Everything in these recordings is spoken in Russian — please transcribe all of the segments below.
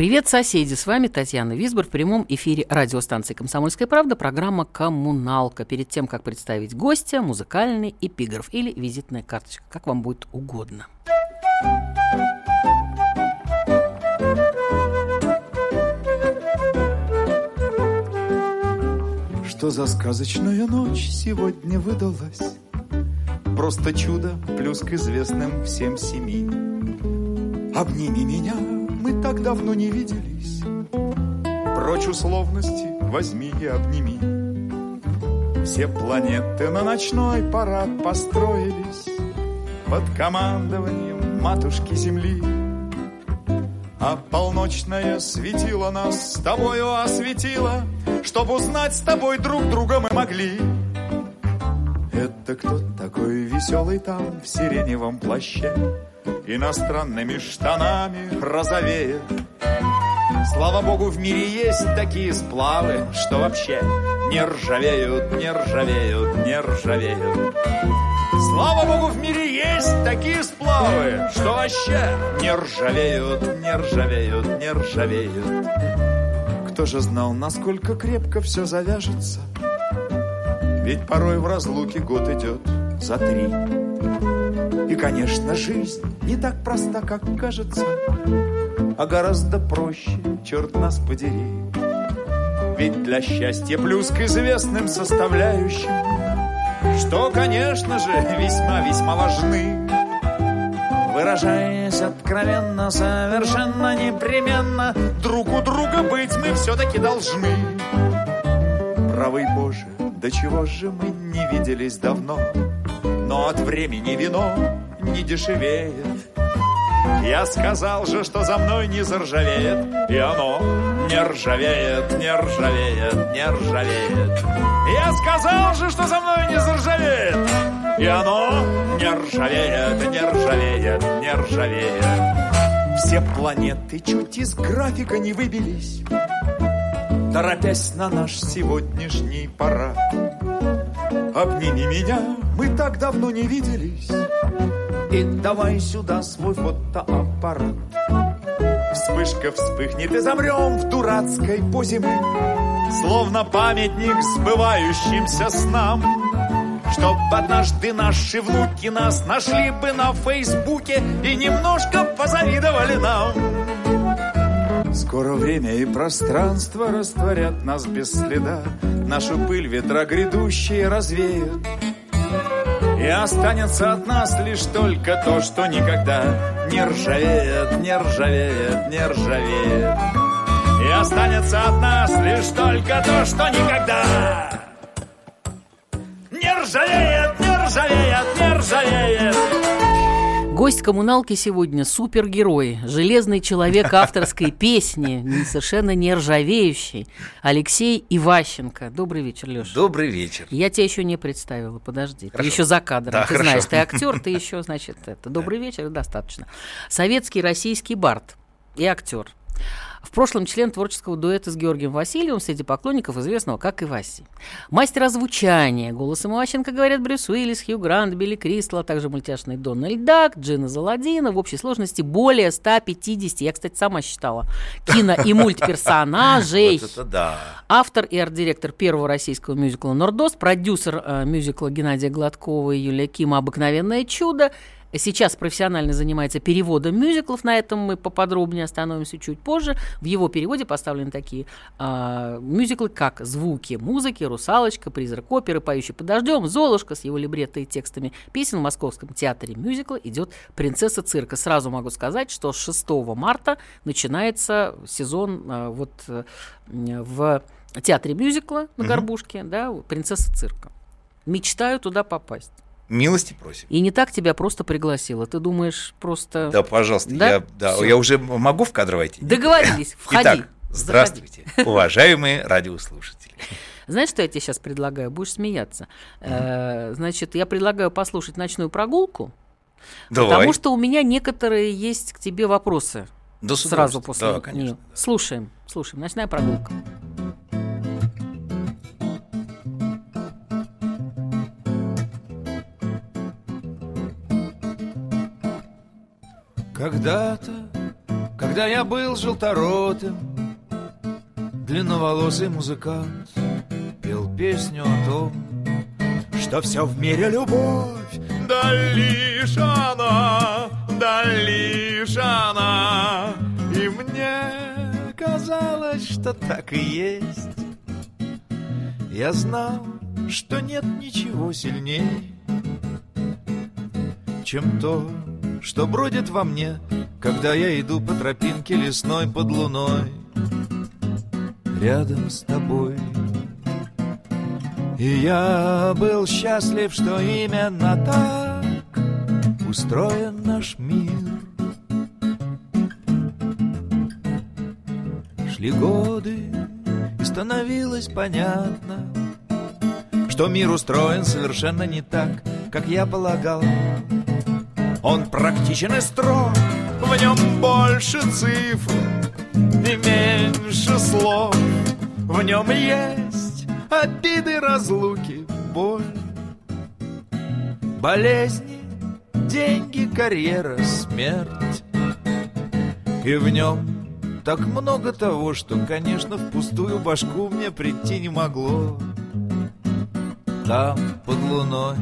Привет, соседи! С вами Татьяна Висбор в прямом эфире радиостанции «Комсомольская правда» программа «Коммуналка». Перед тем, как представить гостя, музыкальный эпиграф или визитная карточка, как вам будет угодно. Что за сказочная ночь сегодня выдалась? Просто чудо, плюс к известным всем семи. Обними меня, мы так давно не виделись. Прочь условности, возьми и обними. Все планеты на ночной парад построились Под командованием матушки Земли. А полночное светило нас с тобою осветило, Чтоб узнать с тобой друг друга мы могли. Это кто такой веселый там в сиреневом плаще? Иностранными штанами розовеет. Слава богу, в мире есть такие сплавы, Что вообще не ржавеют, не ржавеют, не ржавеют. Слава богу, в мире есть такие сплавы, Что вообще не ржавеют, не ржавеют, не ржавеют. Кто же знал, насколько крепко все завяжется? Ведь порой в разлуке год идет за три. И, конечно, жизнь не так проста, как кажется, А гораздо проще, черт нас подери. Ведь для счастья плюс к известным составляющим, Что, конечно же, весьма-весьма важны, Выражаясь откровенно, совершенно непременно, Друг у друга быть мы все-таки должны. Правый Боже, до чего же мы не виделись давно, Но от времени вино не дешевеет. Я сказал же, что за мной не заржавеет, И оно не ржавеет, не ржавеет, не ржавеет. Я сказал же, что за мной не заржавеет, И оно не ржавеет, не ржавеет, не ржавеет. Все планеты чуть из графика не выбились, Торопясь на наш сегодняшний парад. Обними меня, мы так давно не виделись, И давай сюда свой фотоаппарат. Вспышка вспыхнет и замрем в дурацкой позе мы, Словно памятник сбывающимся снам. Чтоб однажды наши внуки нас нашли бы на Фейсбуке И немножко позавидовали нам. Скоро время и пространство растворят нас без следа, Нашу пыль ветра грядущие развеют. И останется от нас лишь только то, что никогда не ржавеет, не ржавеет, не ржавеет. И останется от нас лишь только то, что никогда не ржавеет, не ржавеет, не ржавеет. Гость коммуналки сегодня супергерой, железный человек авторской песни, совершенно не ржавеющий, Алексей Иващенко. Добрый вечер, Леша. Добрый вечер. Я тебя еще не представила, подожди. Хорошо. Ты еще за кадром. Да, ты хорошо. знаешь, ты актер, ты еще, значит, это. Добрый вечер, достаточно. Советский российский бард и актер. В прошлом член творческого дуэта с Георгием Васильевым среди поклонников известного как Иваси. Мастер озвучания. Голосом Иващенко говорят Брюс Уиллис, Хью Грант, Билли Кристал, а также мультяшный Дональд Дак, Джина Заладина. В общей сложности более 150, я, кстати, сама считала, кино- и мультперсонажей. Вот это да. Автор и арт-директор первого российского мюзикла «Нордост», продюсер э, мюзикла Геннадия Гладкова и Юлия Кима «Обыкновенное чудо». Сейчас профессионально занимается переводом мюзиклов, на этом мы поподробнее остановимся чуть позже. В его переводе поставлены такие э, мюзиклы, как «Звуки музыки», «Русалочка», «Призрак оперы», «Поющий под дождем», «Золушка» с его либретто и текстами песен в Московском театре мюзикла идет «Принцесса цирка». Сразу могу сказать, что с 6 марта начинается сезон э, вот э, в театре мюзикла на. Горбушке, да, «Принцесса цирка». Мечтаю туда попасть. Милости просим. И не так тебя просто пригласила. Ты думаешь, просто... Да, пожалуйста, Да? я, да, Всё. я уже могу в кадр войти? Договорились, входи. Итак, здравствуйте, уважаемые радиослушатели. Знаешь, что я тебе сейчас предлагаю? Будешь смеяться. Э, Значит, я предлагаю послушать ночную прогулку, Давай. потому что у меня некоторые есть к тебе вопросы. Да, Сразу после Да, конечно. Слушаем, слушаем. Ночная прогулка. Когда-то, когда я был желторотым, Длинноволосый музыкант пел песню о том, Что все в мире любовь, да лишь она, да лишь она. И мне казалось, что так и есть. Я знал, что нет ничего сильнее, чем то, что бродит во мне, когда я иду по тропинке лесной под луной, рядом с тобой. И я был счастлив, что именно так устроен наш мир. Шли годы, и становилось понятно, что мир устроен совершенно не так, как я полагал. Он практичен и строг, в нем больше цифр и меньше слов. В нем есть обиды, разлуки, боль, болезни, деньги, карьера, смерть. И в нем так много того, что, конечно, в пустую башку мне прийти не могло. Там, под луной,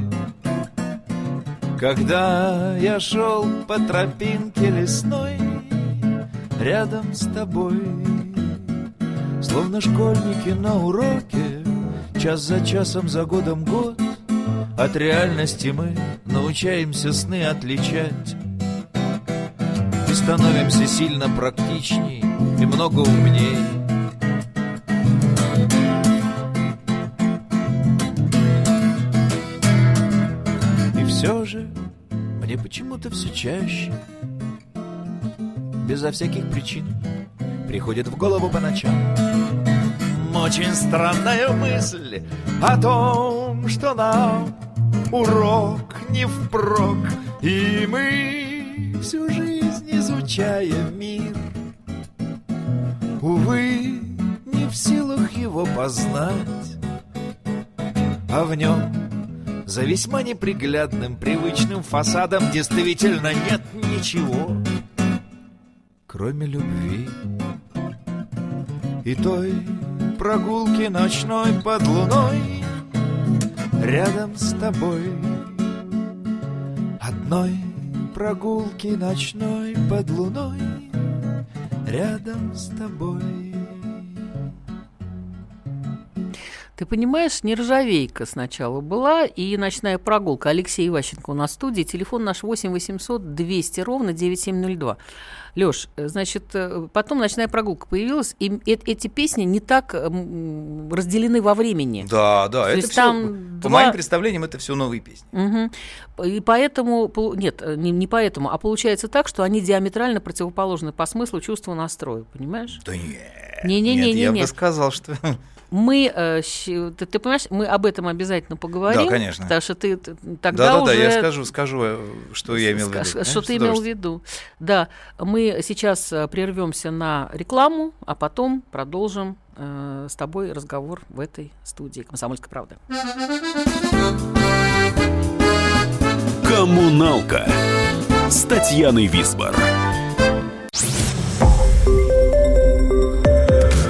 когда я шел по тропинке лесной Рядом с тобой Словно школьники на уроке Час за часом, за годом год От реальности мы научаемся сны отличать. И становимся сильно практичней И много умней же мне почему-то все чаще. Безо всяких причин Приходит в голову по ночам. Очень странная мысль О том, что нам урок не впрок И мы всю жизнь изучаем мир. Увы, не в силах его познать А в нем за весьма неприглядным привычным фасадом действительно нет ничего, кроме любви. И той прогулки ночной под луной рядом с тобой. Одной прогулки ночной под луной рядом с тобой. Ты понимаешь, нержавейка сначала была и ночная прогулка. Алексей Иващенко у нас в студии. Телефон наш 8 800 200 ровно 9702. Лёш, э, значит, э, потом ночная прогулка появилась, и э- эти песни не так м, разделены во времени. Да, да, То это есть все, там по два- моим представлениям, это все новые песни. Мгм. И поэтому, нет, э, не, не поэтому, а получается так, что они диаметрально противоположны по смыслу, чувству, настрою, понимаешь? Да нет, нет, я бы сказал, что... Мы, э, ты, ты понимаешь, мы об этом обязательно поговорим. Да, конечно. Потому что ты тогда Да-да-да, уже... я скажу, скажу, э, что я имел в виду. Конечно, Что с ты имел в виду? Да, мы сейчас э, прервемся на рекламу, а потом продолжим э, с тобой разговор в этой студии «Комсомольская правда». Коммуналка с Татьяной Висбор.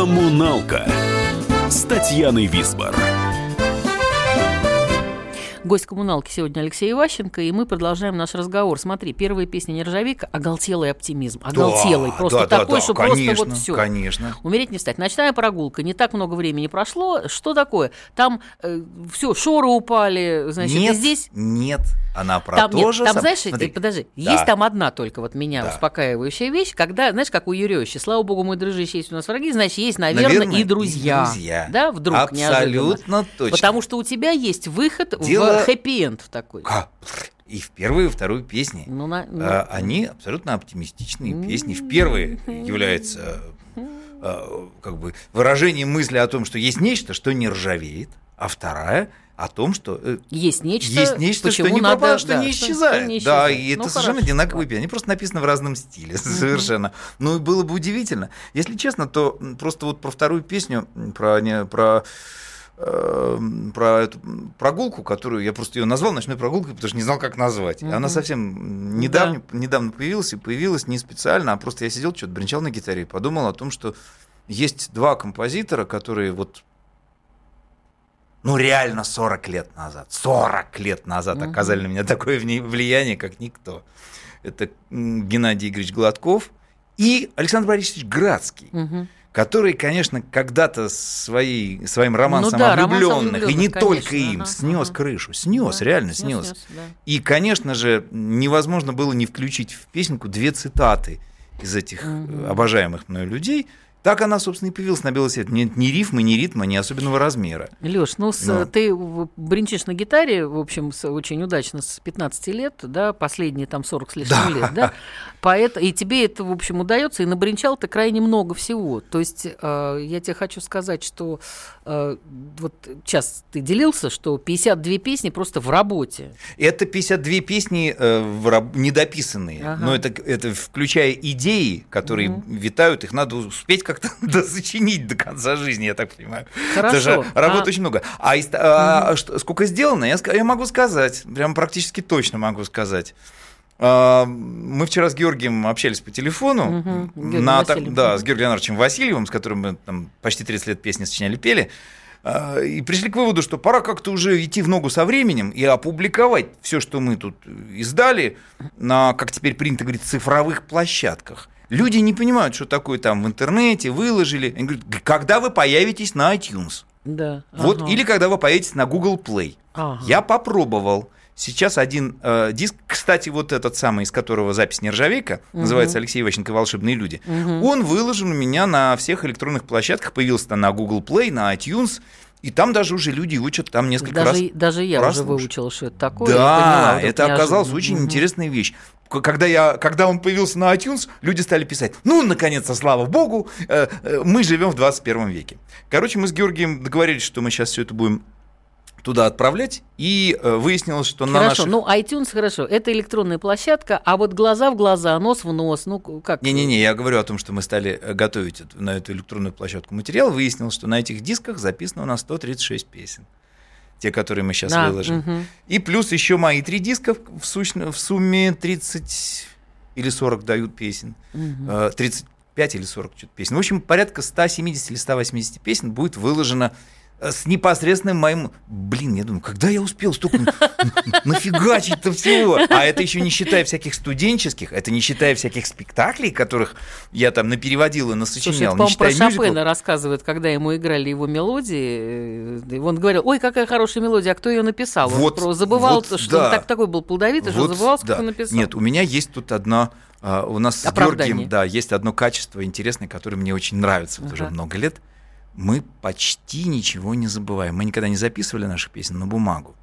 Коммуналка с Татьяной Висбор. Гость коммуналки сегодня Алексей Иващенко, и мы продолжаем наш разговор. Смотри, первая песня «Нержавейка» — оголтелый оптимизм. Оголтелый, Да, просто да, такой, да, что конечно, просто вот все. Конечно. Умереть не встать. Ночная прогулка. Не так много времени прошло. Что такое? Там все, шоры упали, значит, и нет, здесь... нет, она про Там, то нет, же там сам- знаешь, Смотри, э, подожди, да. есть там одна только вот меня Да. успокаивающая вещь, когда, знаешь, как у Юрьевича, слава богу, мой дружище есть у нас враги, значит, есть, наверное, Наверное, и друзья. друзья. Да, вдруг неожиданно. Абсолютно точно. Потому что у тебя есть выход Дело- в хэппи-энд такой. Ка- И в первую, и вторую песни. Ну, на- ну, А, Они абсолютно оптимистичные песни. В первой является а, как бы выражением мысли о том, что есть нечто, что не ржавеет, а вторая о том, что э, есть нечто, есть нечто, что не надо- пропало, что да, не исчезает. что не Да, исчезает. и это Ну, совершенно хорошо, одинаковые ладно. песни. Они просто написаны в разном стиле, совершенно. Ну и было бы удивительно. Если честно, то просто вот про вторую песню, про, не, про э, про эту прогулку, которую я просто ее назвал ночной прогулкой, потому что не знал, как назвать. И Она совсем недавно, недавно появилась, и появилась не специально, а просто я сидел, что-то бренчал на гитаре и подумал о том, что есть два композитора, которые вот ну, реально 40 лет назад, 40 лет назад оказали на меня такое влияние, как никто. Это Геннадий Игоревич Гладков и Александр Борисович Градский, Мгм. Который, конечно, когда-то своей, своим романсом Ну да, «Романс о влюбленных, и не влюблённых», только конечно, им, ага, снес ага. крышу, снес, Да, реально снес, снес. да. И, конечно же, невозможно было не включить в песенку две цитаты из этих э, обожаемых мною людей. Так она, собственно, и появилась на белый свет. Нет ни рифмы, ни ритма, ни особенного размера. Леш, ну, с- Ну. ты бренчишь на гитаре, в общем, с- очень удачно с 15 лет, да, последние там 40 с лишним лет, да, Поэт, и тебе это, в общем, удается, и набренчал ты крайне много всего. То есть э, я тебе хочу сказать, что э, вот сейчас ты делился, что 52 песни просто в работе. Это 52 песни э, в раб- недописанные, Ага. но это, это включая идеи, которые витают, их надо успеть как-то досочинить до конца жизни, я так понимаю. Хорошо. Даже работы А- очень много. А, из- а что- сколько сделано, я, я могу сказать, прям практически точно могу сказать. А, Мы вчера с Георгием общались по телефону. Мгм, Георгием на, Васильевым. да, с Георгием Леонардовичем Васильевым, с которым мы там, почти 30 лет песни сочиняли, пели. А, И пришли к выводу, что пора как-то уже идти в ногу со временем и опубликовать все, что мы тут издали, на, как теперь принято говорить, цифровых площадках. Люди не понимают, что такое там в интернете, выложили. Они говорят, когда вы появитесь на iTunes? Да. Вот, ага. или когда вы поедете на Google Play. Ага. Я попробовал. Сейчас один э, диск, кстати, вот этот самый, из которого запись нержавейка, называется Алексей Иващенко «Волшебные люди», он выложен у меня на всех электронных площадках, появился на Google Play, на iTunes, и там даже уже люди что-то там несколько раз Даже, даже я уже прослушали. выучила, что это такое. да, поняла, это оказалось неожиданно. очень Мгм. интересная вещь. Когда, я, когда он появился на iTunes, люди стали писать, ну, наконец-то, слава богу, э, э, мы живем в 21 веке. Короче, мы с Георгием договорились, что мы сейчас все это будем туда отправлять, и э, выяснилось, что на Хорошо, наших... ну iTunes хорошо, это электронная площадка, а вот глаза в глаза, нос в нос, ну как? Не-не-не, я говорю о том, что мы стали э, готовить на эту электронную площадку материал. Выяснилось, что на этих дисках записано у нас 136 песен. Те, которые мы сейчас А, выложим. мгм. И плюс еще мои три диска в, сущно- в сумме 30 или 40 дают песен. Э, 35 или 40 что-то песен. В общем, порядка 170 или 180 песен будет выложено э, с непосредственным моим... Блин, я думаю, когда я успел столько нафигачить-то всего? А это еще не считая всяких студенческих, это не считая всяких спектаклей, которых я там напереводил и Слушай, насочинял, это, не про мюзиклов. Шопена рассказывает, когда ему играли его мелодии, э, он говорил, ой, какая хорошая мелодия, а кто ее написал? Вот, он забывал, вот, что да. он так, такой был плодовитый, что Вот, забывал, сколько да. написал. Нет, у меня есть тут одно, а, у нас с Оправдание. Георгием, да, есть одно качество интересное, которое мне очень нравится вот уже Ага. много лет. Мы почти ничего не забываем. Мы никогда не записывали наши песни на бумагу.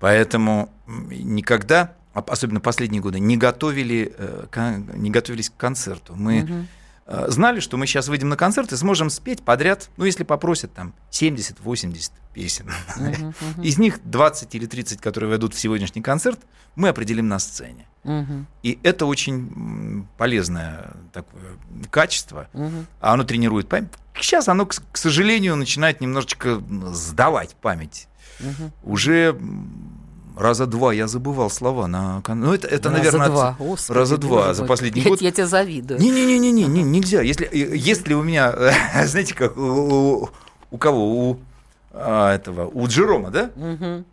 Поэтому никогда, особенно последние годы, не, готовили, э, не готовились к концерту. Мы э, знали, что мы сейчас выйдем на концерт и сможем спеть подряд, ну, если попросят, там, 70-80 песен. Из них 20 или 30, которые войдут в сегодняшний концерт, мы определим на сцене. Мгм, И это очень полезное такое качество, а оно тренирует память. Сейчас оно, к сожалению, начинает немножечко сдавать память. Мгм. Уже раза два я забывал слова на... Ну, это, это Раза наверное... два. от- Господи, раза два боже за мой. последний я, год. Я тебе завидую. Не-не-не, не, нельзя. Если, э, если у меня, знаете, как у, у- кого? У а, этого, у Джерома, да? Мгм.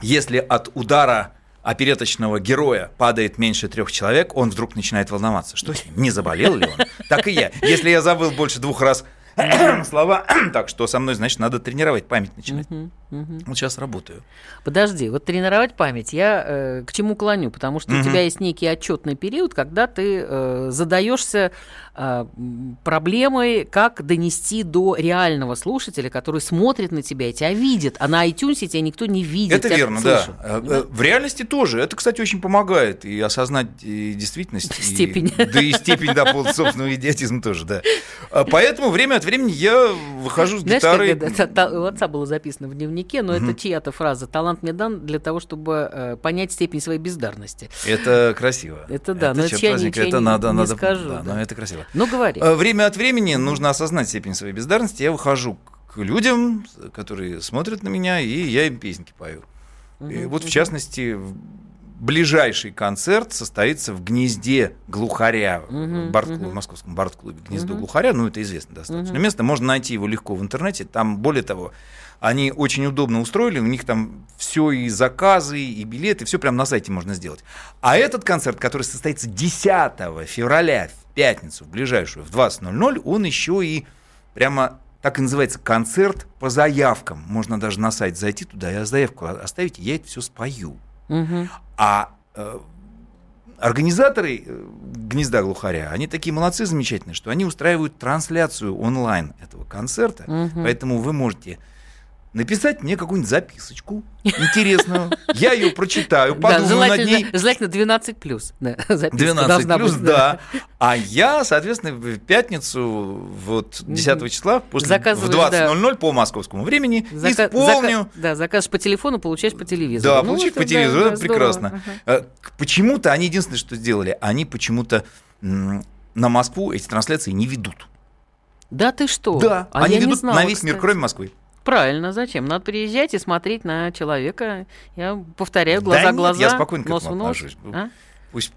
если от удара опереточного героя падает меньше трех человек, он вдруг начинает волноваться. Что с ним? Не заболел ли он? Так и я. Если я забыл больше двух раз слова, так что со мной, значит, надо тренировать память начинать. Вот сейчас работаю. Подожди, вот тренировать память я э, к чему клоню? Потому что у тебя есть некий отчетный период, когда ты э, задаешься э, проблемой, как донести до реального слушателя, который смотрит на тебя и тебя видит, а на iTunes тебя никто не видит. Это верно, слышит. да. Э, э, В реальности тоже. Это, кстати, очень помогает и осознать и действительность. и- Степень. да и степень, да, собственного идиотизма тоже, да. Поэтому время от времени я выхожу с Знаешь, гитарой. та- у отца было записано в дневнике, но это чья-то фраза. Талант мне дан для того, чтобы э, понять степень своей бездарности. Это красиво. Это да, но это черт я праздника, ничего это не- надо, не надо, скажу, да, да. но это красиво. Ну, говори. Э, Время от времени нужно осознать степень своей бездарности. Я выхожу к людям, которые смотрят на меня, и я им песенки пою. И вот, в частности, ближайший концерт состоится в гнезде глухаря, в, бард-клубе, в московском бард-клубе «Гнездо глухаря». Ну, это известно достаточно место. Можно найти его легко в интернете. Там, более того, они очень удобно устроили, у них там все и заказы, и билеты, все прямо на сайте можно сделать. А этот концерт, который состоится 10 февраля в пятницу, в ближайшую, в 20.00, он еще и прямо так и называется концерт по заявкам. Можно даже на сайт зайти туда и заявку оставить, и я это все спою. А э, организаторы э, гнезда глухаря, они такие молодцы замечательные, что они устраивают трансляцию онлайн этого концерта. Мгм. Поэтому вы можете написать мне какую-нибудь записочку интересную. Я ее прочитаю, Да, подумаю над ней. желательно 12 плюс. Да, записка 12 должна плюс, быть, да. А я, соответственно, в пятницу, вот 10 числа, после, в Заказываешь, 20.00 по московскому времени, Зака- исполню. зака- да, заказываешь по телефону, получаешь по телевизору. Да, Ну, это по телевизору, да, это здорово. прекрасно. Ага. Э, Почему-то они единственное, что сделали, они почему-то на Москву эти трансляции не ведут. Да ты что? Да, А они ведут на весь мир, кроме Москвы. Правильно, зачем? Надо приезжать и смотреть на человека. Я повторяю, Да глаза нет, в глаза, я спокойно к этому отношусь. А? Пусть,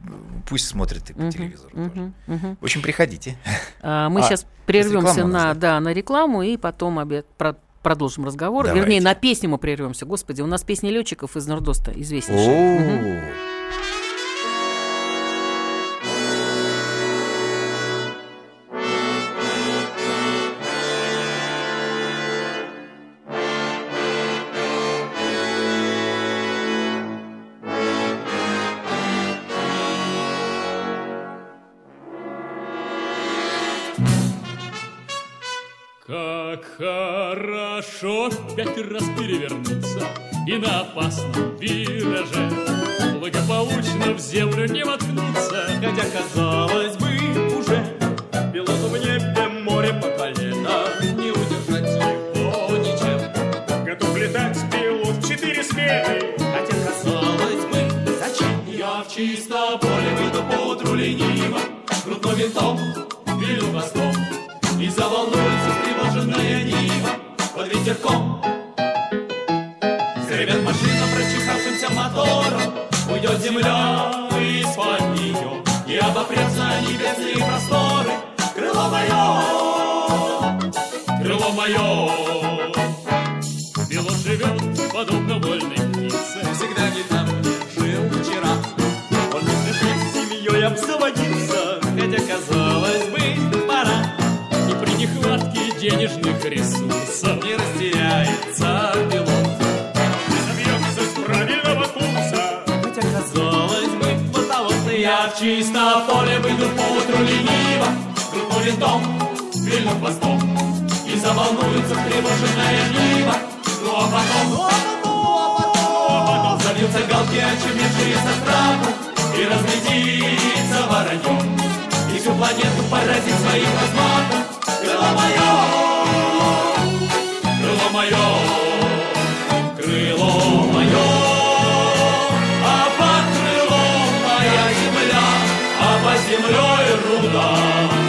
пусть смотрят и по Мгм, телевизору. мгм, тоже. мгм. В общем, приходите. А, Мы А, сейчас прервемся на, да, на рекламу и потом обед, про- продолжим разговор. Давайте. Вернее, на песню мы прервемся. Господи, у нас песни летчиков из Нордоста известнейшая. Мгм. Хорошо пять раз перевернуться И на опасном вираже. Благополучно в землю не воткнуться. Хотя, казалось бы, уже Пилоту в небе море по колено. Не удержать его ничем. Готов летать пилот в четыре смены. Хотя, казалось бы, зачем Я в чисто поле выйду по утру лениво Крутно винтом, вилю хвостом И заволнуется встревоженная земля из-под нее И обопрется небесные просторы. Крыло мое, Крыло мое. Пилот живет подобно вольной птице. Всегда не там, где жил вчера. Он не спешит семьей обзаводиться, хотя, казалось бы, пора. И при нехватке денежных ресурсов Не растеряется в чисто поле выйду поутру лениво, крутну винтом, вильну хвостом, и заволнуется встревоженная Нива. Ну а потом, ну а потом, ну а потом забьются галки, очумевшие со страху, и разлетится воронье, и всю планету поразит своим размахом. Крыло мое, крыло мое, крыло мое, землей руда.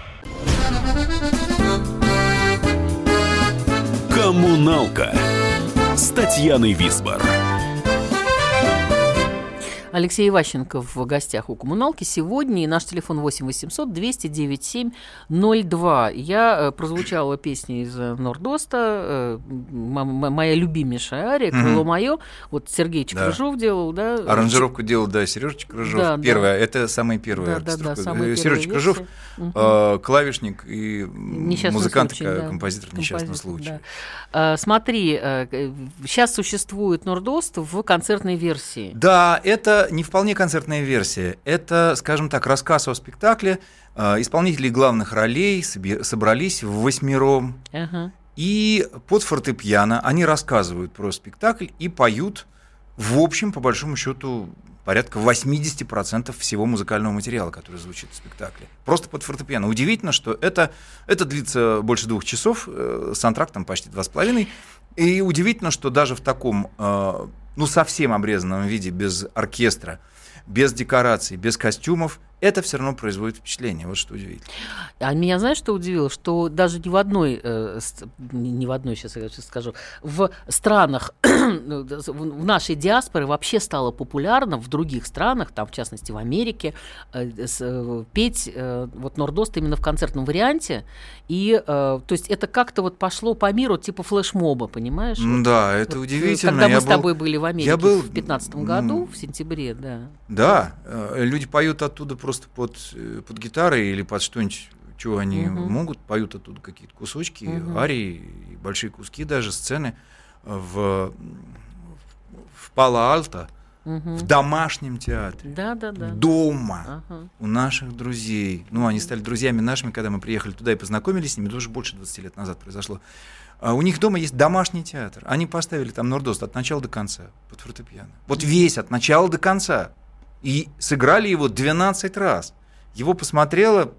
Коммуналка с Татьяной Висбор. Алексей Иващенко в гостях у коммуналки сегодня. И наш телефон 8 800 209 702. Я э, прозвучала песня из э, Нордоста, э, моя любимейшая ария, «Крыло мое». Вот Сергей Да. Делал, да? Аранжировку делал, да, Сережечка Крыжов. Да, да. Первая, это самая первая. Да, да, да, э, клавишник и м, Несчастный музыкант, случай, ка- да. композитор несчастного случая. да. Смотри, сейчас существует Нордост в концертной версии. Да, это не вполне концертная версия. Это, скажем так, рассказ о спектакле. Э, Исполнители главных ролей собрались в восьмером. Ага. И под фортепиано они рассказывают про спектакль и поют, в общем, по большому счету, порядка 80% всего музыкального материала, который звучит в спектакле. Просто под фортепиано. Удивительно, что это, это длится больше двух часов, э, с антрактом почти два с половиной. И удивительно, что даже в таком, э, ну, совсем обрезанном виде, без оркестра, без декораций, без костюмов, это все равно производит впечатление. Вот что удивительно. А меня, знаешь, что удивило? Что даже ни в одной, э, не не в одной, сейчас я сейчас скажу, в странах, ну, да, в нашей диаспоре вообще стало популярно, в других странах, там, в частности, в Америке, э, с- э, петь э, вот Нордост именно в концертном варианте. И, э, то есть, это как-то вот пошло по миру, типа флешмоба, понимаешь? М, Вот, Да, это вот, удивительно. Когда мы Я с был- тобой были в Америке был, в 2015 году, в сентябре, да. Да, э, люди поют оттуда просто под, э, под гитары или под что-нибудь, чего они Мгм. могут, поют оттуда какие-то кусочки, Мгм. арии, и большие куски даже, сцены в, в Пало-Альто, Мгм. в домашнем театре, Да, да, да. дома, Ага. у наших друзей. Ну, они стали друзьями нашими, когда мы приехали туда и познакомились с ними, это уже больше 20 лет назад произошло. А у них дома есть домашний театр. Они поставили там Нордост от начала до конца под фортепиано. Вот весь от начала до конца. И сыграли его 12 раз. Его посмотрело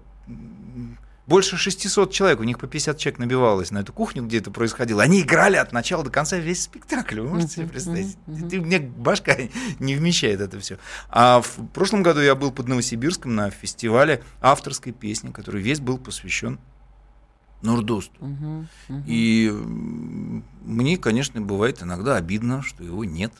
больше 600 человек. У них по 50 человек набивалось на эту кухню, где это происходило. Они играли от начала до конца весь спектакль. Вы можете себе представить? Ты- Мне башка не вмещает это все. А в прошлом году я был под Новосибирском на фестивале авторской песни, который весь был посвящен Нордосту. И мне, конечно, бывает иногда обидно, что его нет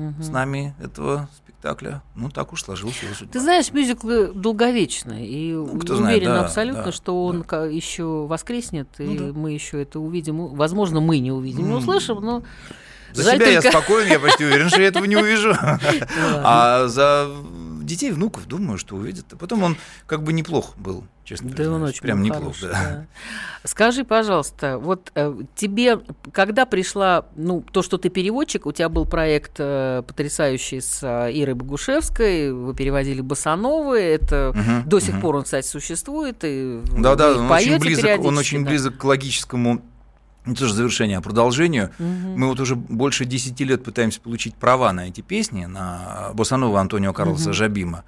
мгм. с нами, этого спектакля. Ну, так уж сложилась его судьба. Ты знаешь, мюзиклы долговечны, и Ну, кто уверена знает, да, абсолютно, да, что он да. еще воскреснет, и Ну да. мы еще это увидим. У- Возможно, мы не увидим, не услышим, но За жаль себя я только- спокоен, я почти уверен, что я этого не увижу. А за детей, внуков, думаю, что увидят. А потом он как бы неплох был, честно Да, он очень Прям неплох, да. да. Скажи, пожалуйста, вот э, тебе, когда пришла, ну, то, что ты переводчик, у тебя был проект э, потрясающий с э, Ирой Богушевской, вы переводили Басановы, это Мгм, до сих мгм. пор он, кстати, существует, и Да, да, вы он очень близок, он очень да. близок к логическому не то же завершению, а продолжению. Мгм. Мы вот уже больше 10 лет пытаемся получить права на эти песни, на Босанова Антонио Карлоса Мгм. Жабима.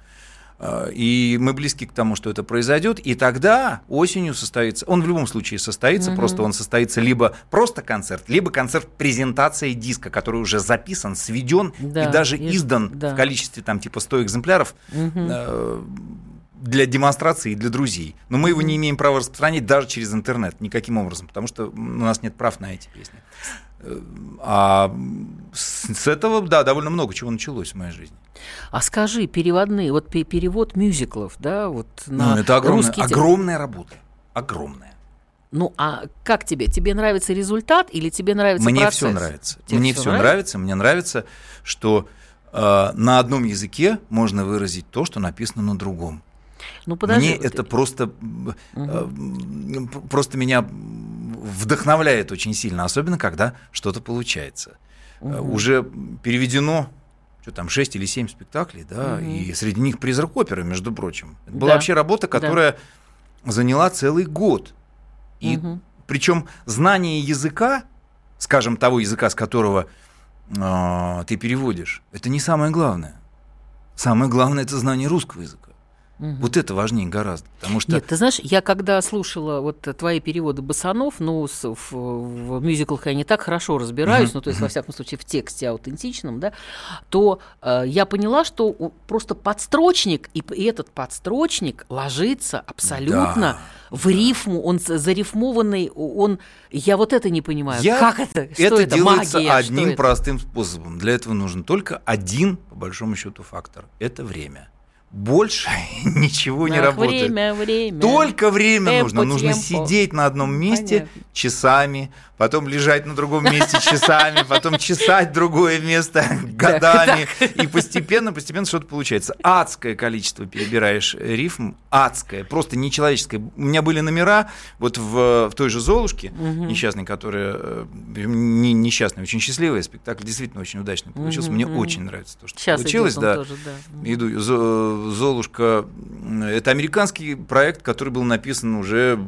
А, И мы близки к тому, что это произойдет. И тогда осенью состоится, он в любом случае состоится, Мгм. просто он состоится либо просто концерт, либо концерт презентации диска, который уже записан, сведен Да, и даже и- издан да. в количестве там типа 100 экземпляров Мгм. э, для демонстрации и для друзей. Но мы его не имеем права распространять даже через интернет никаким образом, потому что у нас нет прав на эти песни. Э, А с этого, да, довольно много чего началось в моей жизни. А скажи, переводные, вот пе- перевод мюзиклов, да, вот на Ну, это огромная, русский огромная работа. Огромная. Ну, а как тебе? Тебе нравится результат или тебе нравится Мне процесс? все нравится. Тебе Мне всё все нравится? Мне нравится, что э, на одном языке можно выразить то, что написано на другом. Ну, подожди. Мне это просто, э, м, просто меня вдохновляет очень сильно, особенно когда что-то получается. э, уже переведено что там, 6 или 7 спектаклей, да, и среди них «Призрак оперы», между прочим. Это была Да. вообще работа, которая заняла целый год. И Мгм. причем знание языка, скажем, того языка, с которого а, ты переводишь, это не самое главное. Самое главное это знание русского языка. Вот это важнее гораздо, потому что Нет, ты знаешь, я когда слушала вот твои переводы басанов, ну, с- в, в мюзиклах я не так хорошо разбираюсь, ну, то есть, во всяком случае, в тексте аутентичном, да, то э, я поняла, что просто подстрочник, и, и этот подстрочник ложится абсолютно в рифму, он зарифмованный, он... Я вот это не понимаю. Я- как это? Что это, это? делается Магия? Что одним это? простым способом. Для этого нужен только один, по большому счету, фактор. Это время. Больше ничего не Ах, работает. Время, время. Только время Темпо, нужно. Нужно темпо. сидеть на одном месте Понятно. часами, потом лежать на другом месте часами, потом чесать другое место годами. И постепенно, постепенно что-то получается. Адское количество перебираешь рифм, адское, просто нечеловеческое. У меня были номера вот в, в той же «Золушке», несчастной, которая... э, Не несчастный, очень счастливый спектакль, действительно очень удачный получился. Мне очень нравится то, что Сейчас получилось. да. тоже, да. Иду. Зо- Золушка. Это американский проект, который был написан уже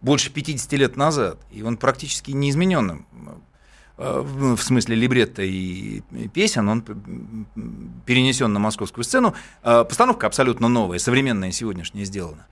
больше 50 лет назад. И он практически неизмененным. Э, В в смысле либретто и песен, он перенесен на московскую сцену. Э, Постановка абсолютно новая, современная, сегодняшняя сделана.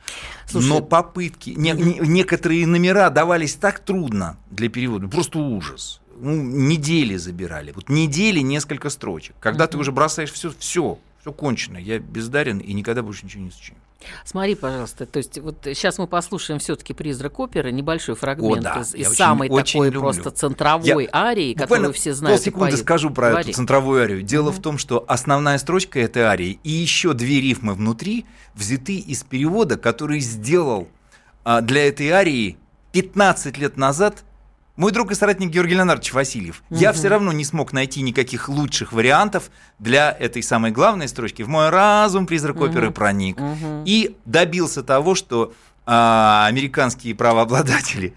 Слушай, Но попытки, не- не- некоторые номера давались так трудно для перевода, просто ужас. Ну, недели забирали. Вот недели несколько строчек. Когда ты уже бросаешь все, все, все кончено. Я бездарен и никогда больше ничего не сочиню. Смотри, пожалуйста, то есть вот сейчас мы послушаем все-таки «Призрак оперы», небольшой фрагмент да, из, из очень- самой очень такой люблю. просто центровой Я арии, которую все знают. поют. скажу про Говори. эту центровую арию. Дело в том, что основная строчка этой арии и еще две рифмы внутри взяты из перевода, который сделал а, для этой арии 15 лет назад мой друг и соратник Георгий Леонардович Васильев. Я все равно не смог найти никаких лучших вариантов для этой самой главной строчки. В мой разум призрак оперы проник. И добился того, что а, американские правообладатели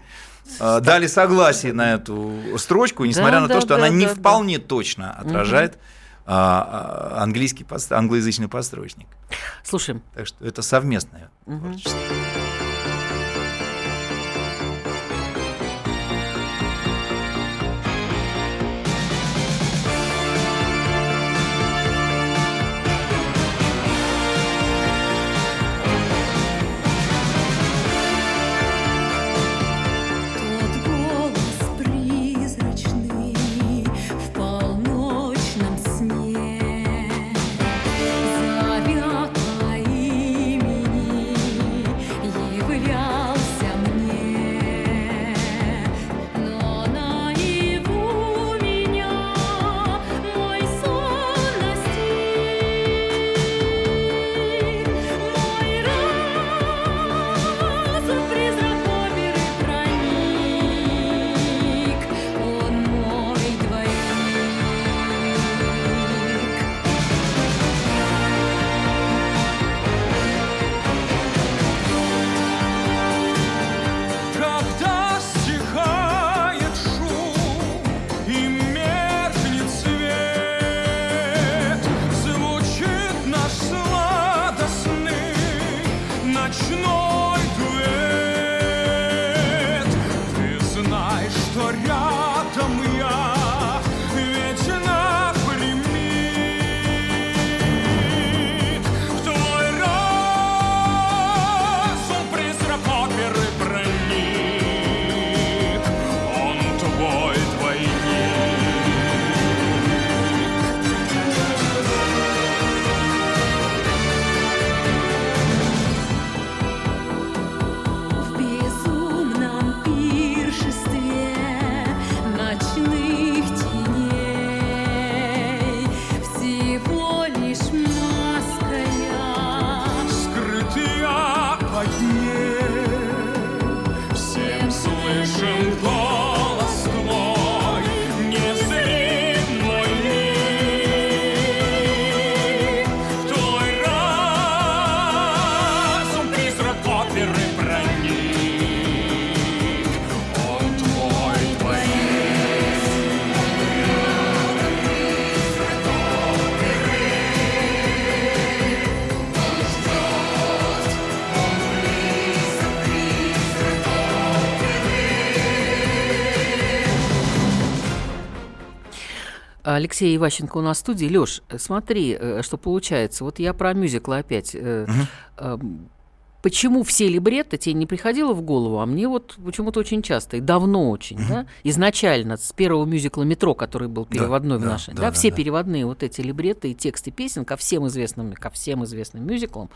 а, дали согласие на эту строчку, несмотря Да, на да, то, что да, она не да, да. вполне точно отражает а, английский, англоязычный построчник. Слушаем. Так что это совместное творчество. Алексей Иващенко у нас в студии. Лёш, э, смотри, э, что получается. Вот я про мюзиклы опять. Эм, Почему все либретто тебе не приходило в голову, а мне вот почему-то очень часто, и давно очень, да? Изначально, с первого мюзикла «Метро», который был переводной в да, нашей, да, да, да, все да. переводные вот эти либретты и тексты песен ко всем известным, ко всем известным мюзиклам,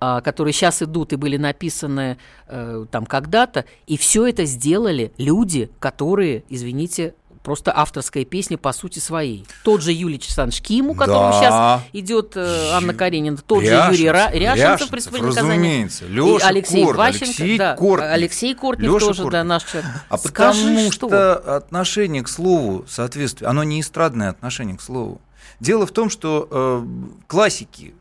а, которые сейчас идут и были написаны э, там когда-то, и все это сделали люди, которые, извините, просто авторская песня по сути своей. Тот же Юлий Александрович Ким, у которого Да. сейчас идет э, Анна Каренина, тот же Юрий Ра- исполнении наказания. разумеется. И Лёша Алексей Корт, Ващенко, Алексей да, Кортнев. Алексей Кортнев Лёша тоже, да, Кортнев. наш человек. А Скажи, потому что? что отношение к слову соответствует, оно не эстрадное отношение к слову. Дело в том, что э, классики,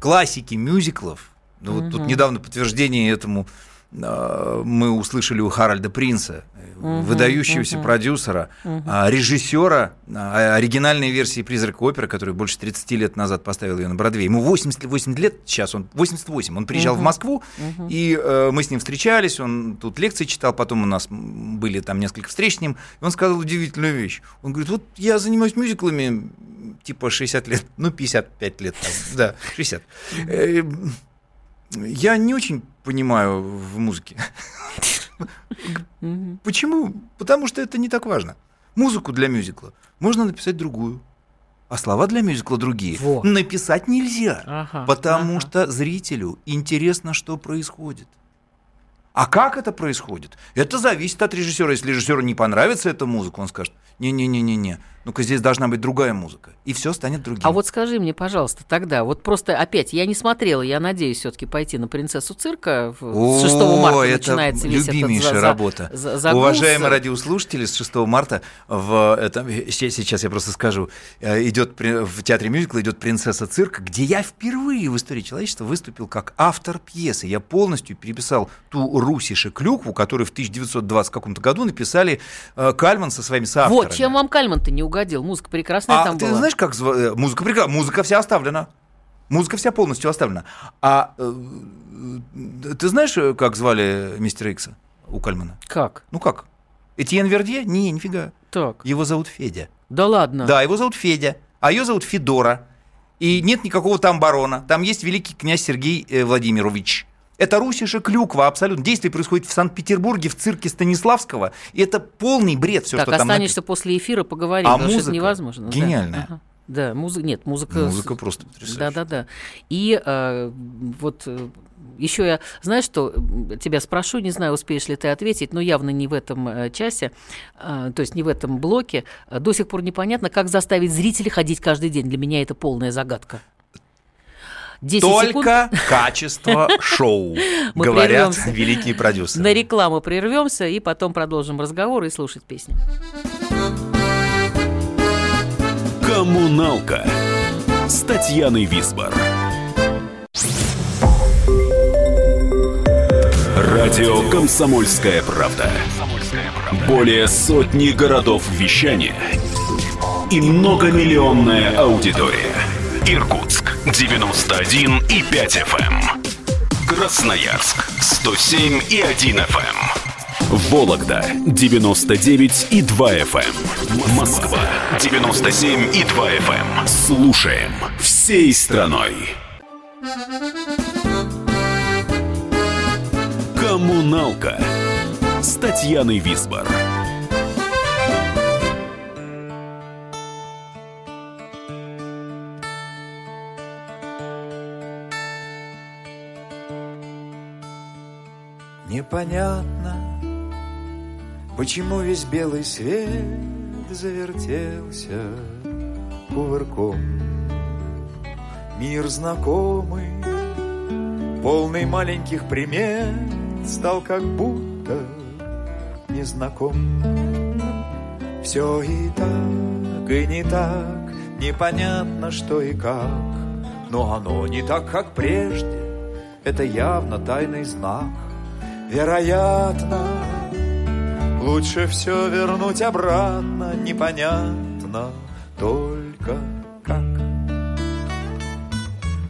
классики мюзиклов, ну, вот тут недавно подтверждение этому мы услышали у Харальда Принца, э, выдающегося продюсера, а, режиссера а, оригинальной версии «Призрака оперы», который больше 30 лет назад поставил ее на Бродвей. Ему 88 лет сейчас, он 88, он приезжал в Москву, и э, мы с ним встречались, он тут лекции читал, потом у нас были там несколько встреч с ним, и он сказал удивительную вещь. Он говорит, вот я занимаюсь мюзиклами типа 60 лет, ну 55 лет, там, да, 60. Э, Я не очень понимаю в музыке. Почему? Потому что это не так важно. Музыку для мюзикла можно написать другую, а слова для мюзикла другие. Во. Написать нельзя, Ага, потому ага. что зрителю интересно, что происходит. А как это происходит? Это зависит от режиссера. Если режиссеру не понравится эта музыка, он скажет: не-не-не-не-не, ну-ка здесь должна быть другая музыка. И все станет другим. А вот скажи мне, пожалуйста, тогда, вот просто опять, я не смотрела, я надеюсь все-таки пойти на «Принцессу цирка». С 6 марта это начинается весь любимейшая за- работа. за- Уважаемые радиослушатели, с 6 марта в этом, сейчас я просто скажу, э, идет в театре мюзикла идет «Принцесса цирка», где я впервые в истории человечества выступил как автор пьесы. Я полностью переписал ту Русише клюкву, которую в 1920 каком-то году написали э, Кальман со своими соавторами. Вот, чем вам Кальман-то не угодил? Музыка прекрасная А там ты была. знаешь, как зва- э, музыка прекра- Музыка вся оставлена. Музыка вся полностью оставлена. А э, э, ты знаешь, э, как звали мистера Икса у Кальмана? Как? Ну как? Этьен Вердье? Не, нифига. Так. Его зовут Федя. Да ладно. Да, его зовут Федя, а ее зовут Федора. И нет никакого там барона. Там есть великий князь Сергей э, Владимирович. Это Русиша Клюква, абсолютно. Действие происходит в Санкт-Петербурге, в цирке Станиславского. И это полный бред, все, так, что там останешься написано. после эфира, поговорим, А музыка невозможно. Да. гениальная. Ага. Да, музыка, нет, музыка... Музыка просто потрясающая. Да-да-да. И э, вот еще я, знаешь что, тебя спрошу, не знаю, успеешь ли ты ответить, но явно не в этом э, часе, э, то есть не в этом блоке. Э, До сих пор непонятно, как заставить зрителей ходить каждый день. Для меня это полная загадка. 10 секунд. Только качество шоу, Мы говорят прервемся. великие продюсеры. На рекламу прервемся и потом продолжим разговор и слушать песни. Коммуналка с Татьяной Висбор. Радио «Комсомольская правда». Более сотни городов вещания и многомиллионная аудитория. Иркутск 91 и 5 FM. Красноярск 107 и 1 FM. Вологда 99 и 2 FM. Москва 97 и 2 FM. Слушаем всей страной. Коммуналка с Татьяной Висбор. Непонятно, почему весь белый свет завертелся кувырком. Мир знакомый, полный маленьких примет, стал как будто незнаком. Все и так, и не так, непонятно что и как, но оно не так, как прежде, это явно тайный знак. Вероятно, лучше все вернуть обратно, непонятно только как.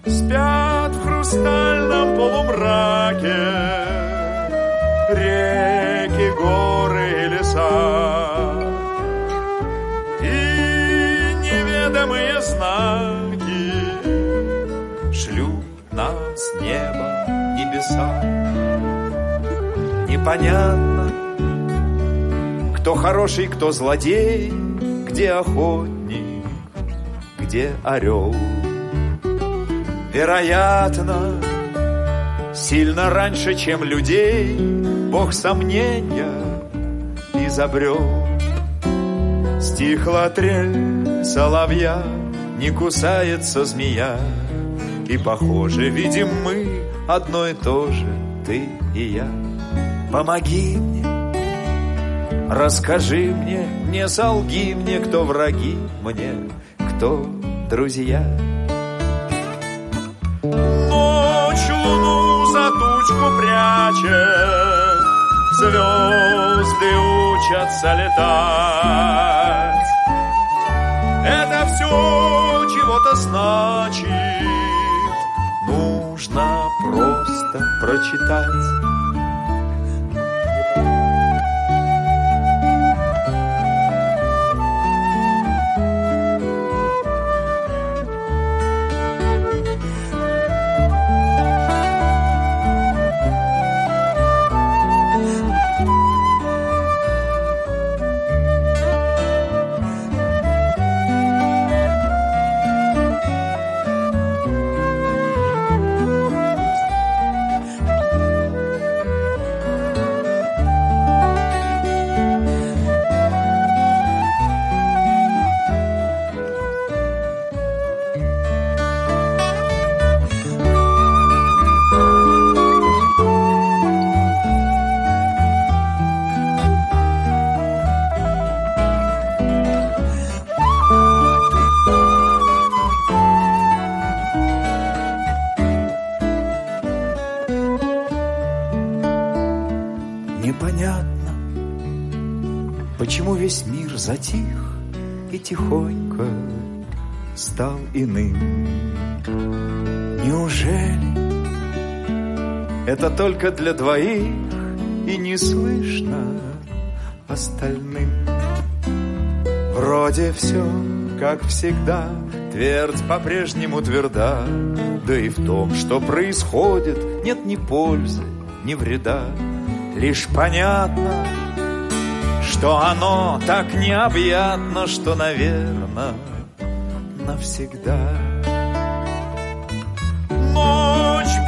Спят в хрустальном полумраке реки, горы и леса. И неведомые знаки шлют нам с неба небеса. Непонятно, кто хороший, кто злодей, где охотник, где орел. Вероятно, сильно раньше, чем людей, Бог сомнения изобрел. Стихла трель соловья, не кусается змея, И, похоже, видим мы одно и то же, ты и я. Помоги мне, расскажи мне, не солги мне, кто враги мне, кто друзья. Ночь луну за тучку прячет, Звезды учатся летать. Это все чего-то значит, Нужно просто прочитать. Это только для двоих и не слышно остальным? Вроде все, как всегда, твердь по-прежнему тверда, да и в том, что происходит, нет ни пользы, ни вреда. Лишь понятно, что оно так необъятно, что, наверное, навсегда.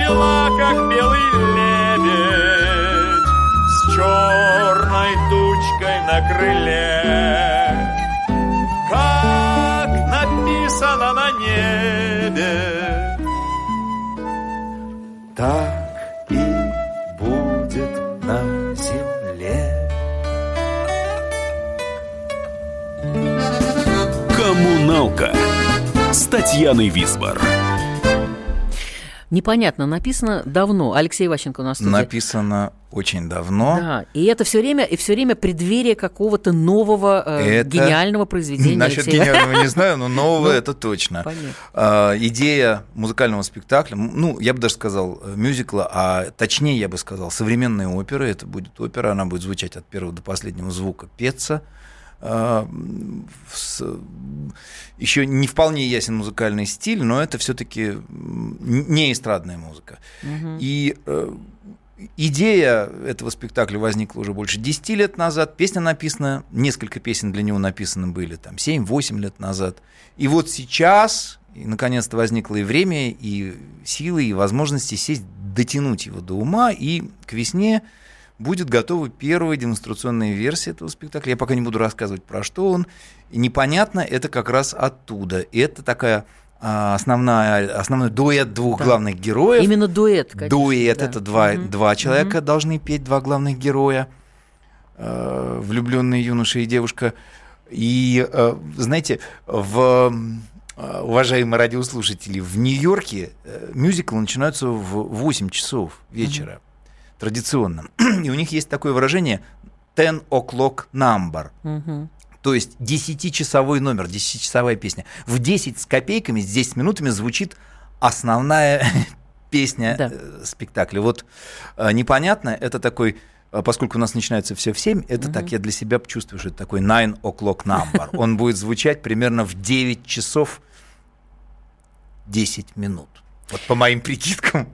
Бела, как белый лебедь, с черной тучкой на крыле. Как написано на небе, так и будет на земле. Коммуналка с Татьяной Висбор. Непонятно, написано давно. Алексей Ващенко у нас студии. Написано очень давно. Да, и это все время, и все время преддверие какого-то нового э, Это- гениального произведения. Насчет Алексея. гениального не знаю, но нового Ну, это точно. А, идея музыкального спектакля, ну, я бы даже сказал э, мюзикла, а точнее я бы сказал современной оперы. Это будет опера, она будет звучать от первого до последнего звука пеца. А, еще не вполне ясен музыкальный стиль, но это все-таки не эстрадная музыка. И э, идея этого спектакля возникла уже больше 10 лет назад. Песня написана, несколько песен для него написаны были там 7-8 лет назад. И вот сейчас, наконец-то, возникло и время, и силы, и возможности сесть, дотянуть его до ума, и к весне будет готова первая демонстрационная версия этого спектакля. Я пока не буду рассказывать, про что он. И непонятно, это как раз оттуда. И это такая а, основная, основной дуэт двух Да. главных героев. Именно дуэт. конечно, Дуэт да. это два, Мгм. два человека должны петь, два главных героя, э, влюбленные юноша и девушка. И э, знаете, в э, уважаемые радиослушатели, в Нью-Йорке э, мюзиклы начинаются в 8 часов вечера, традиционно. И у них есть такое выражение ten o'clock number. Мгм. То есть 10-часовой номер, 10-часовая песня. В 10 с копейками, с 10 минутами звучит основная песня Да. э, спектакля. Вот э, непонятно, это такой а поскольку у нас начинается все в 7, это так, я для себя чувствую, что это такой 9 o'clock number. Он будет звучать примерно в 9 часов 10 минут. Вот по моим прикидкам.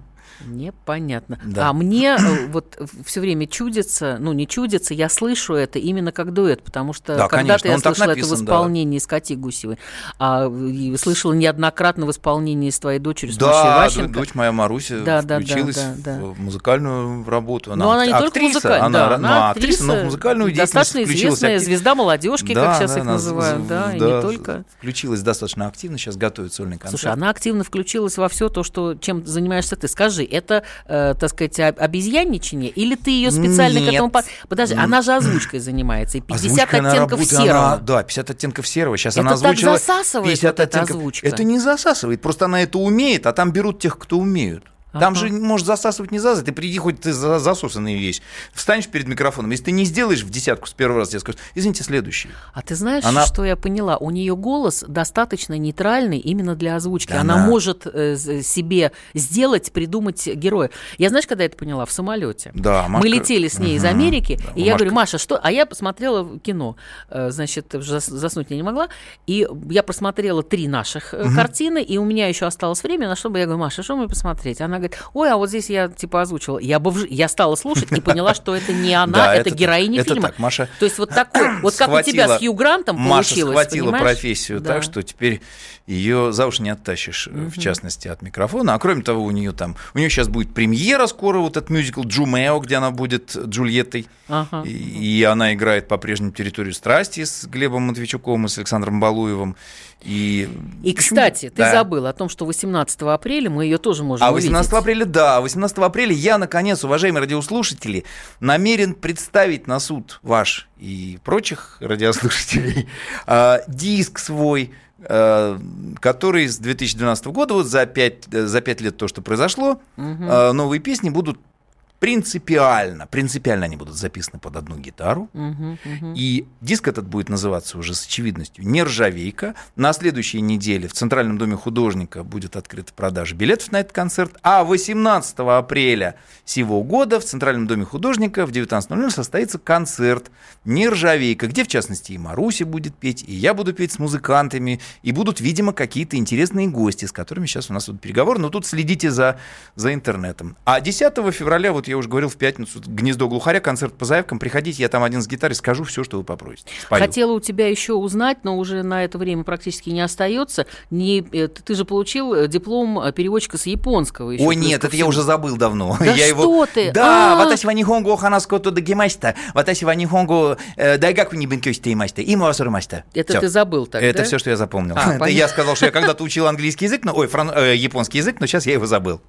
Непонятно. Да. А мне э, вот все время чудится, ну не чудится, я слышу это именно как дуэт, потому что Да, когда-то я слышала это в написан, да. исполнении с Кати Гусевой, а слышала неоднократно в исполнении с твоей дочерью, с Да, Машей Ващенко. дочь моя Маруся Да, да, да, включилась да, да. в музыкальную работу. Но она не только актриса, музыкальная, она, да, ну, она актриса, но в музыкальную достаточно известная актив- звезда молодежки, Да, как сейчас да, их она называют, з- да, и да, не только. Включилась достаточно активно, сейчас готовит сольный концерт. Слушай, она активно включилась во все то, что чем занимаешься ты. Скажи, это, э, так сказать, об- обезьянничание, или ты ее специально к Нет. этому... по- Подожди, она же озвучкой занимается, и 50 Озвучка оттенков работе, серого. она- да, 50 оттенков серого. Сейчас Это она озвучила засасывает 50 вот эта оттенков. озвучка. Это не засасывает, просто она это умеет, а там берут тех, кто умеют. Там Ага. же может засасывать, не засасывать. Ты приди, хоть ты за- засосанный весь. Встанешь перед микрофоном. Если ты не сделаешь в десятку с первого раза, я скажу, извините, следующий. А ты знаешь, Она- что я поняла? У нее голос достаточно нейтральный именно для озвучки. Да она она- может э, себе сделать, придумать героя. Я знаешь, когда это поняла? В самолете. Да, Мы Машка- летели с ней из Мгм. Америки, Да, и я Машка- говорю, Маша, что? А я посмотрела кино, э, значит, заснуть я не могла, и я просмотрела три наших э, картины, и у меня еще осталось время, на что бы я говорю, Маша, что мне посмотреть? Она говорит, ой, а вот здесь я типа озвучила. Я, бы вж- я стала слушать и поняла, что это не она, это, героиня фильма. Маша То есть вот такой, вот как у тебя схватила- с Хью Грантом Маша получилось, схватила понимаешь? профессию так, что теперь ее за уши не оттащишь, э, в частности, от микрофона. А кроме того, у нее там, у нее сейчас будет премьера скоро, вот этот мюзикл Джумео, где она будет Джульеттой. Ага. И, и она играет по-прежнему территорию страсти с Глебом Матвейчуком и с Александром Балуевым. И, И, кстати, ты да. забыл о том, что 18 апреля мы ее тоже можем А 18 увидеть. апреля, да, 18 апреля я, наконец, уважаемые радиослушатели, намерен представить на суд ваш и прочих радиослушателей а, диск свой, а, который с 2012 года, вот за 5, за 5 лет то, что произошло, а, новые песни будут принципиально, принципиально они будут записаны под одну гитару. Мгм, мгм. И диск этот будет называться уже с очевидностью «Нержавейка». На следующей неделе в Центральном доме художника будет открыта продажа билетов на этот концерт. А 18 апреля сего года в Центральном доме художника в 19.00 состоится концерт «Нержавейка», где, в частности, и Маруся будет петь, и я буду петь с музыкантами, и будут, видимо, какие-то интересные гости, с которыми сейчас у нас тут переговоры. Но тут следите за, за интернетом. А 10 февраля, вот я уже говорил, в пятницу, «Гнездо глухаря», концерт по заявкам. Приходите, я там один с гитарой скажу все, что вы попросите. Спою. Хотела у тебя еще узнать, но уже на это время практически не остается. Не, э, ты же получил э, диплом э, переводчика с японского. еще Ой, нет, это я уже забыл давно. Да я что ты? Да, А! ватаси ва нихонго ханаско дагимаста, ватаси ва нихонго дайгаку не бенкёсите имаста, и маста. Это ты забыл тогда? Это все, что я запомнил. А, я сказал, что я когда-то учил английский язык, но, ой, японский язык, но сейчас я его забыл.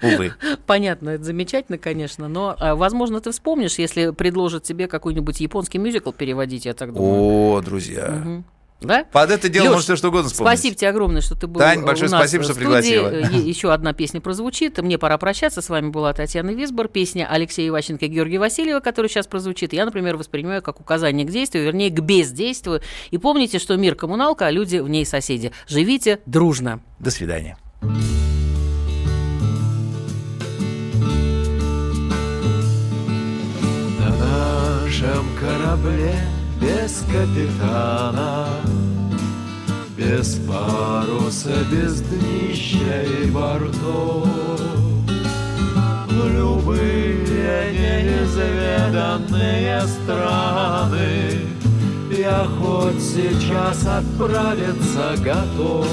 Увы. Понятно, это замечательно, конечно, но, а, возможно, ты вспомнишь, если предложат тебе какой-нибудь японский мюзикл переводить, я так думаю. О, друзья. Да? Под это дело Лёш, можно все что угодно вспомнить. Спасибо тебе огромное, что ты был Тань, большое у нас спасибо, что пригласила. Э, Еще одна песня прозвучит. Мне пора прощаться. С вами была Татьяна Висбор. Песня Алексея Иващенко и Георгия Васильева, которая сейчас прозвучит. Я, например, воспринимаю как указание к действию, вернее, к бездействию. И помните, что мир коммуналка, а люди в ней соседи. Живите дружно. До свидания. Нашем корабле без капитана Без паруса, без днища и бортов. В любые неизведанные страны Я хоть сейчас отправиться готов.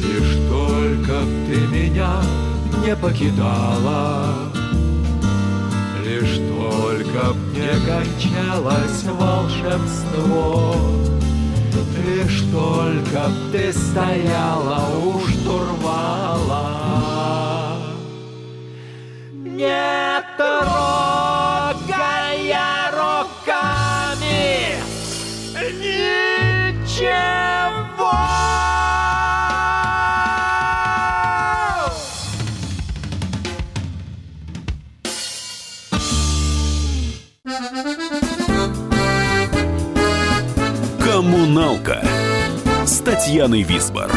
Лишь только ты меня не покидала Лишь только б не кончалось волшебство Лишь только ты стояла у штурвала Не трогая руками Ничего! «Коммуналка» с Татьяной Висбор.